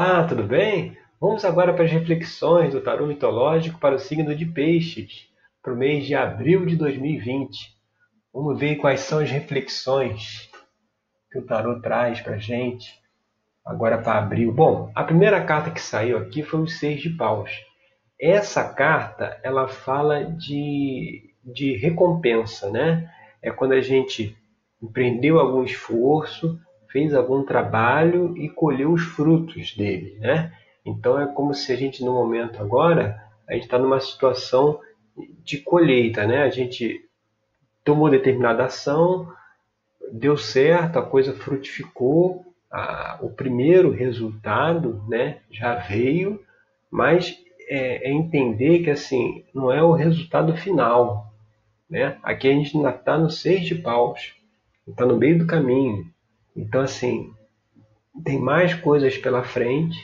Ah, tudo bem? Vamos agora para as reflexões do tarô mitológico para o signo de Peixes, para o mês de abril de 2020. Vamos ver quais são as reflexões que o tarô traz para a gente agora para abril. Bom, a primeira carta que saiu aqui foi o Seis de Paus. Essa carta ela fala de, de recompensa, né? É quando a gente empreendeu algum esforço, fez algum trabalho e colheu os frutos dele, né? Então é como se a gente no momento agora a gente está numa situação de colheita, né? A gente tomou determinada ação, deu certo, a coisa frutificou, a, o primeiro resultado, né? Já veio, mas é, é entender que assim não é o resultado final, né? Aqui a gente ainda está no seis de paus, está no meio do caminho. Então, assim, tem mais coisas pela frente,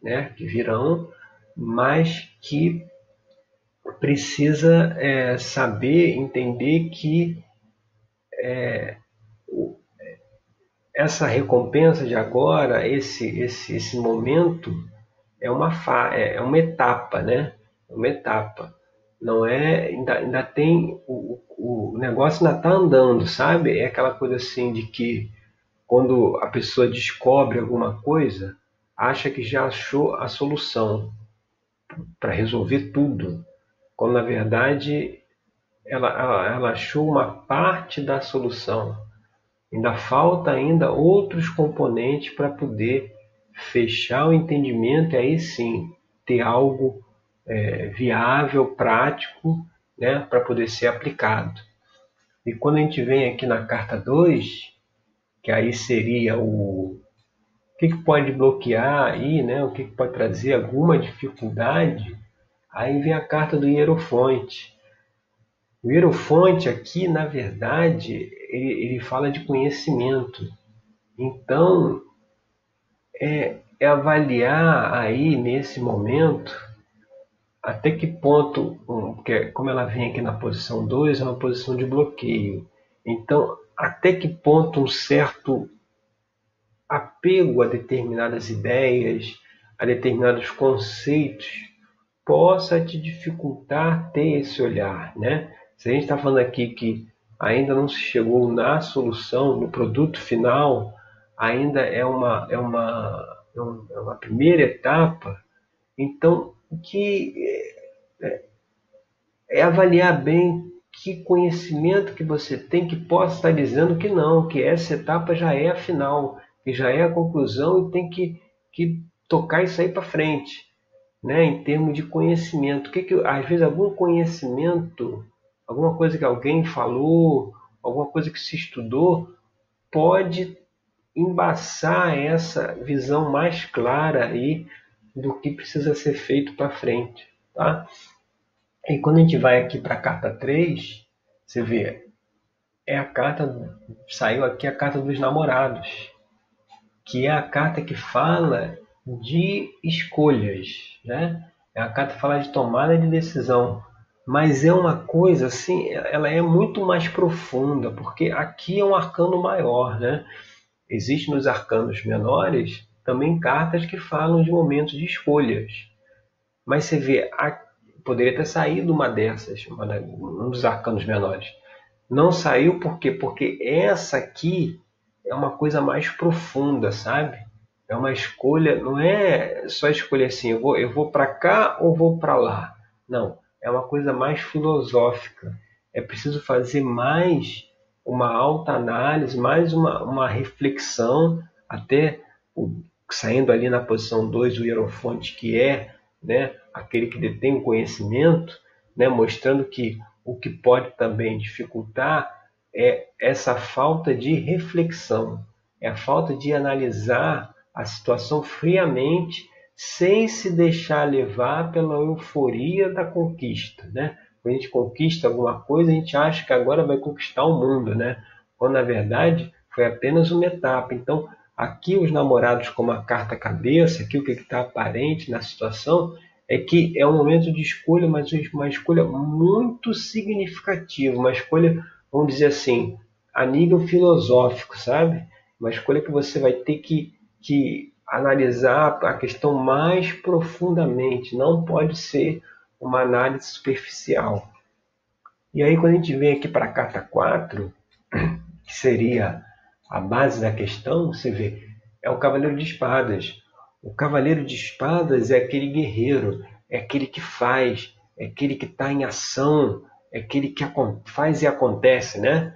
né, que virão, mas que precisa é, saber, entender que é, essa recompensa de agora, esse, esse, esse momento, é uma, fa, é, é uma etapa, né? É uma etapa. Não é. Ainda, ainda tem. O, o negócio ainda está andando, sabe? É aquela coisa assim de que quando a pessoa descobre alguma coisa, acha que já achou a solução para resolver tudo, quando na verdade ela, ela, ela achou uma parte da solução. Ainda falta ainda outros componentes para poder fechar o entendimento e aí sim ter algo é, viável, prático, né, para poder ser aplicado. E quando a gente vem aqui na carta 2, que aí seria o, o que, que pode bloquear aí, né? O que, que pode trazer alguma dificuldade? Aí vem a carta do Hierofonte. O Hierofonte aqui, na verdade, ele, ele fala de conhecimento. Então, é, é avaliar aí nesse momento até que ponto, porque como ela vem aqui na posição 2, é uma posição de bloqueio. Então, até que ponto um certo apego a determinadas ideias, a determinados conceitos, possa te dificultar ter esse olhar, né? Se a gente está falando aqui que ainda não se chegou na solução, no produto final, ainda é uma, é uma, é uma primeira etapa, então que é, é avaliar bem que conhecimento que você tem que possa estar dizendo que não, que essa etapa já é a final, que já é a conclusão e tem que, que tocar isso aí para frente, né? Em termos de conhecimento, que, que às vezes algum conhecimento, alguma coisa que alguém falou, alguma coisa que se estudou, pode embaçar essa visão mais clara aí do que precisa ser feito para frente, tá? E quando a gente vai aqui para a carta 3, você vê, é a carta, saiu aqui a carta dos namorados, que é a carta que fala de escolhas, né? É a carta que fala de tomada de decisão, mas é uma coisa assim, ela é muito mais profunda, porque aqui é um arcano maior, né? Existe nos arcanos menores também cartas que falam de momentos de escolhas. Mas você vê, poderia ter saído uma dessas, uma, um dos arcanos menores. Não saiu por quê? Porque essa aqui é uma coisa mais profunda, sabe? É uma escolha, não é só escolher assim, eu vou, eu vou para cá ou vou para lá. Não, é uma coisa mais filosófica. É preciso fazer mais uma alta análise, mais uma, uma reflexão, até o, saindo ali na posição 2, o hierofonte, que é né, aquele que detém o conhecimento, né, mostrando que o que pode também dificultar é essa falta de reflexão, é a falta de analisar a situação friamente, sem se deixar levar pela euforia da conquista. Né? Quando a gente conquista alguma coisa, a gente acha que agora vai conquistar o mundo, né? quando na verdade foi apenas uma etapa. Então, aqui os namorados, como a carta cabeça, aqui o que está aparente na situação, é que é um momento de escolha, mas uma escolha muito significativa, uma escolha, vamos dizer assim, a nível filosófico, sabe? Uma escolha que você vai ter que, que analisar a questão mais profundamente, não pode ser uma análise superficial. E aí, quando a gente vem aqui para a carta 4, que seria a base da questão, você vê, é o Cavaleiro de Espadas. O Cavaleiro de Espadas é aquele guerreiro, é aquele que faz, é aquele que está em ação, é aquele que faz e acontece, né?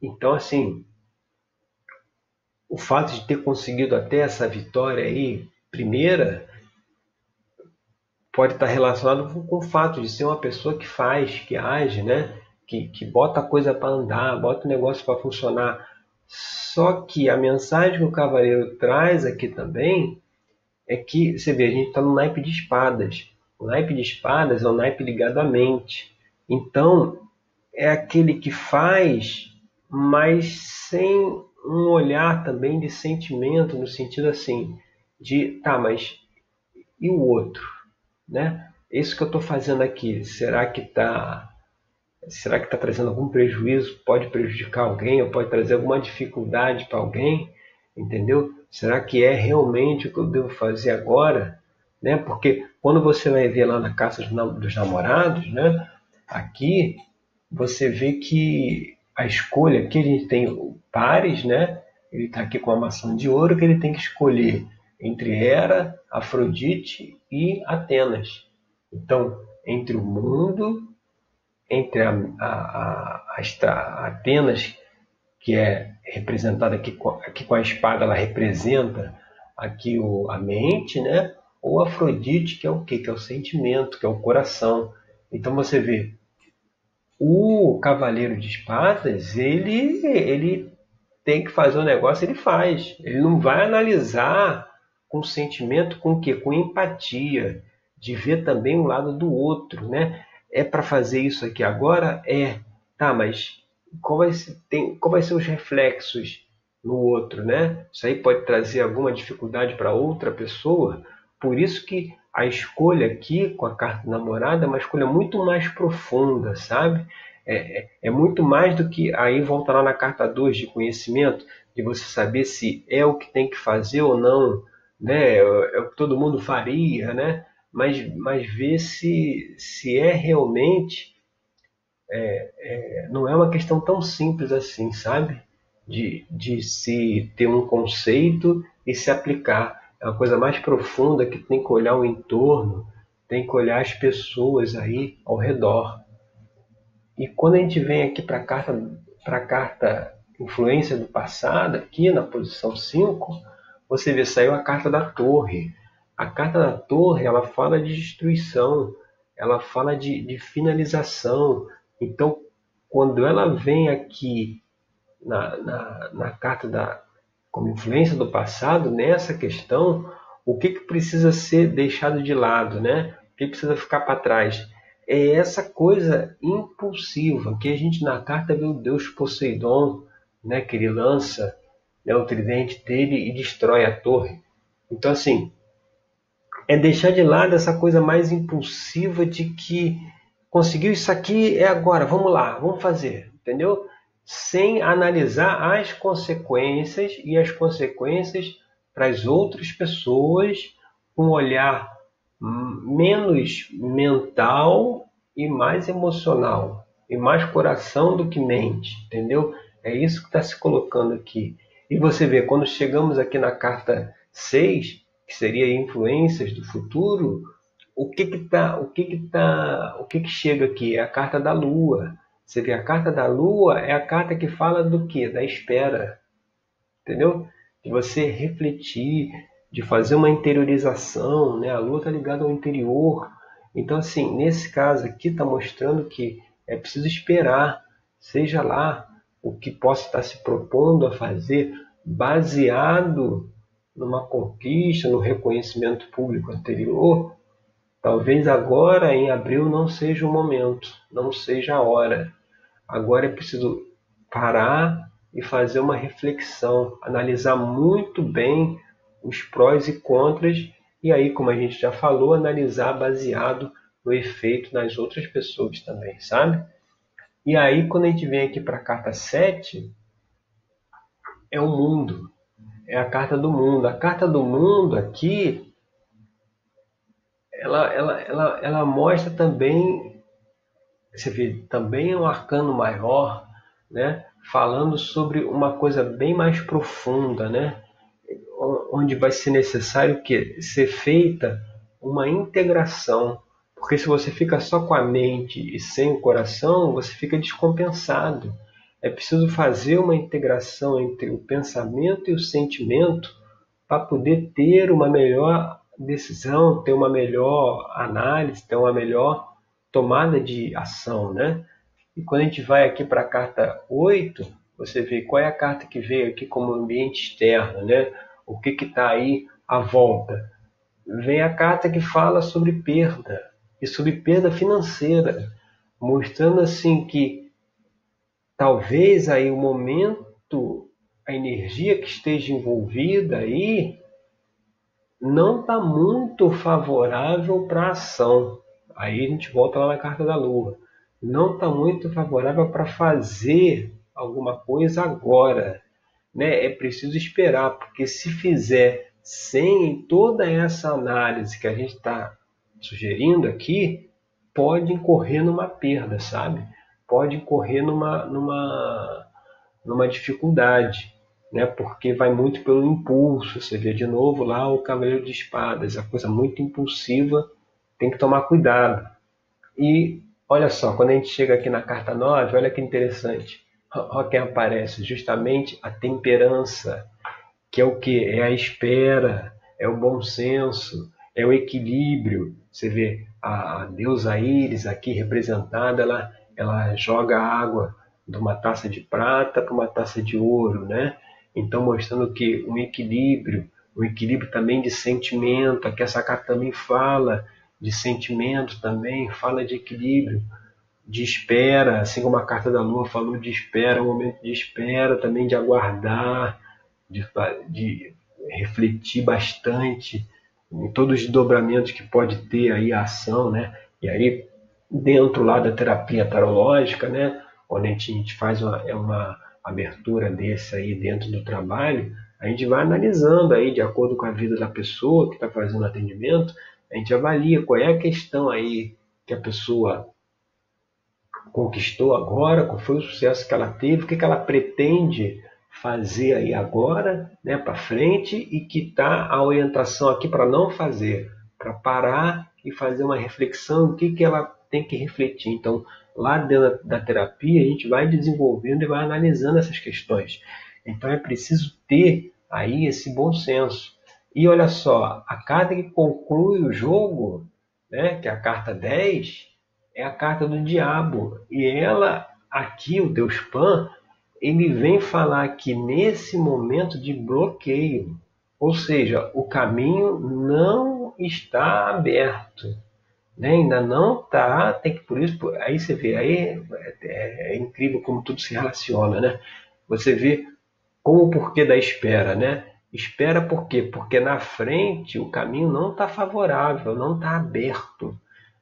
Então, assim, o fato de ter conseguido até essa vitória aí, primeira, pode estar relacionado com o fato de ser uma pessoa que faz, que age, né? Que, que bota a coisa para andar, bota o negócio para funcionar. Só que a mensagem que o cavaleiro traz aqui também é que, você vê, a gente está no naipe de espadas. O naipe de espadas é um naipe ligado à mente. Então, é aquele que faz, mas sem um olhar também de sentimento, no sentido assim, de, tá, mas e o outro? né? Isso que eu estou fazendo aqui, será que está será que está trazendo algum prejuízo? Pode prejudicar alguém ou pode trazer alguma dificuldade para alguém? Entendeu? Será que é realmente o que eu devo fazer agora? Né? Porque quando você vai ver lá na casa dos namorados, né? aqui você vê que a escolha, aqui a gente tem pares, né? ele está aqui com a maçã de ouro que ele tem que escolher entre Hera, Afrodite e Atenas. Então, entre o mundo, entre a, a, a, a Atenas, que é representada aqui, aqui com a espada, ela representa aqui o, a mente, né? Ou Afrodite, que é o quê? Que é o sentimento, que é o coração. Então você vê, o cavaleiro de espadas, ele, ele tem que fazer o um negócio, ele faz. Ele não vai analisar com sentimento, com o quê? Com empatia, de ver também o lado do outro, né? É para fazer isso aqui agora? É. Tá, mas qual vai, ser, tem, qual vai ser os reflexos no outro, né? Isso aí pode trazer alguma dificuldade para outra pessoa. Por isso que a escolha aqui com a carta namorada é uma escolha muito mais profunda, sabe? É, é, é, muito mais do que aí volta lá na carta 2 de conhecimento, de você saber se é o que tem que fazer ou não, né? É, é o que todo mundo faria, né? Mas, mas ver se, se é realmente é, é, não é uma questão tão simples assim, sabe? De, de se ter um conceito e se aplicar. É uma coisa mais profunda que tem que olhar o entorno, tem que olhar as pessoas aí ao redor. E quando a gente vem aqui para a carta, a carta Influência do Passado, aqui na posição 5, você vê, saiu a carta da torre. A carta da torre, ela fala de destruição, ela fala de, de finalização. Então, quando ela vem aqui na, na, na carta da como influência do passado, nessa questão, o que, que precisa ser deixado de lado, né? O que precisa ficar para trás? É essa coisa impulsiva que a gente na carta vê o Deus Poseidon, né? Que ele lança né, o tridente dele e destrói a torre. Então, assim, é deixar de lado essa coisa mais impulsiva de que conseguiu isso aqui, é agora, vamos lá, vamos fazer, entendeu? Sem analisar as consequências e as consequências para as outras pessoas com um olhar menos mental e mais emocional, e mais coração do que mente, entendeu? É isso que está se colocando aqui. E você vê, quando chegamos aqui na carta 6, que seria influências do futuro, o que que tá, o que que tá, o que que chega aqui é a carta da lua. Você vê a carta da lua é a carta que fala do que? Da espera. Entendeu? De você refletir, de fazer uma interiorização, né? A lua está ligada ao interior. Então assim, nesse caso aqui está mostrando que é preciso esperar, seja lá o que possa estar se propondo a fazer baseado numa conquista, no reconhecimento público anterior, talvez agora em abril não seja o momento, não seja a hora. Agora é preciso parar e fazer uma reflexão, analisar muito bem os prós e contras e aí, como a gente já falou, analisar baseado no efeito nas outras pessoas também, sabe? E aí, quando a gente vem aqui para a carta 7, é o mundo. é a carta do mundo. A carta do mundo aqui, ela, ela, ela, ela mostra também, você vê, também é um arcano maior, né? falando sobre uma coisa bem mais profunda, né? onde vai ser necessário que ser feita uma integração, porque se você fica só com a mente e sem o coração, você fica descompensado. É preciso fazer uma integração entre o pensamento e o sentimento para poder ter uma melhor decisão, ter uma melhor análise, ter uma melhor tomada de ação, né? E quando a gente vai aqui para a carta 8, você vê qual é a carta que veio aqui como ambiente externo, né? O que está aí à volta? Vem a carta que fala sobre perda e sobre perda financeira, mostrando assim que talvez aí o momento, a energia que esteja envolvida aí não está muito favorável para a ação. Aí a gente volta lá na carta da Lua. Não está muito favorável para fazer alguma coisa agora. Né? É preciso esperar, porque se fizer sem toda essa análise que a gente está sugerindo aqui, pode incorrer numa perda, sabe? pode incorrer numa, numa, numa dificuldade, né? porque vai muito pelo impulso. Você vê de novo lá o Cavaleiro de Espadas, a coisa muito impulsiva, tem que tomar cuidado. E olha só, quando a gente chega aqui na carta 9, olha que interessante. Olha quem aparece, justamente a temperança, que é o que? É a espera, é o bom senso, é o equilíbrio. Você vê a deusa Íris aqui representada, ela ela joga água de uma taça de prata para uma taça de ouro, né? Então mostrando que um equilíbrio, um equilíbrio também de sentimento, aqui essa carta também fala de sentimento também, fala de equilíbrio, de espera, assim como a carta da lua falou de espera, um momento de espera, também de aguardar, de, de refletir bastante em todos os desdobramentos que pode ter aí a ação, né? E aí dentro lá da terapia tarológica, né, onde a gente faz uma, é uma abertura desse aí dentro do trabalho, a gente vai analisando aí de acordo com a vida da pessoa que está fazendo atendimento, a gente avalia qual é a questão aí que a pessoa conquistou agora, qual foi o sucesso que ela teve, o que, que ela pretende fazer aí agora, né, para frente e que está a orientação aqui para não fazer, para parar e fazer uma reflexão, o que, que ela tem que refletir. Então, lá dentro da terapia, a gente vai desenvolvendo e vai analisando essas questões. Então, é preciso ter aí esse bom senso. E olha só, a carta que conclui o jogo, né, que é a carta 10, é a carta do diabo. E ela, aqui, o Deus Pan, ele vem falar que nesse momento de bloqueio, ou seja, o caminho não está aberto né? ainda não está, tem que por isso, aí você vê, aí é, é, é, incrível como tudo se relaciona, né? Você vê como o porquê da espera, né? Espera por quê? Porque na frente o caminho não está favorável, não está aberto,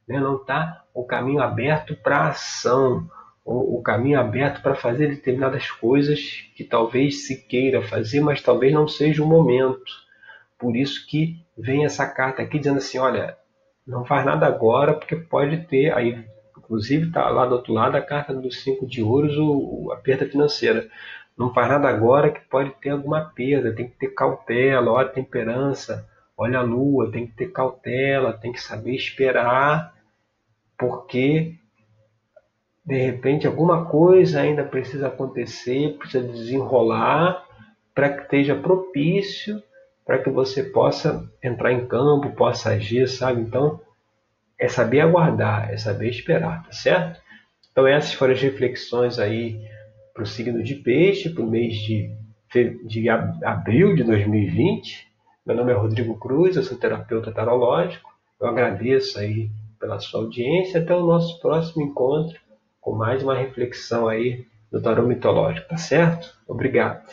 né? não está o caminho aberto para ação, o, o caminho aberto para fazer determinadas coisas que talvez se queira fazer, mas talvez não seja o momento. Por isso que vem essa carta aqui dizendo assim, olha, não faz nada agora, porque pode ter, aí, inclusive está lá do outro lado a carta dos cinco de ouros, o, a perda financeira. Não faz nada agora que pode ter alguma perda, tem que ter cautela, olha a temperança, olha a lua, tem que ter cautela, tem que saber esperar, porque de repente alguma coisa ainda precisa acontecer, precisa desenrolar para que esteja propício para que você possa entrar em campo, possa agir, sabe? Então, é saber aguardar, é saber esperar, tá certo? Então, essas foram as reflexões aí para o signo de peixe, para o mês de, de abril de 2020. Meu nome é Rodrigo Cruz, eu sou terapeuta tarológico. Eu agradeço aí pela sua audiência. Até o nosso próximo encontro com mais uma reflexão aí do tarô mitológico, tá certo? Obrigado.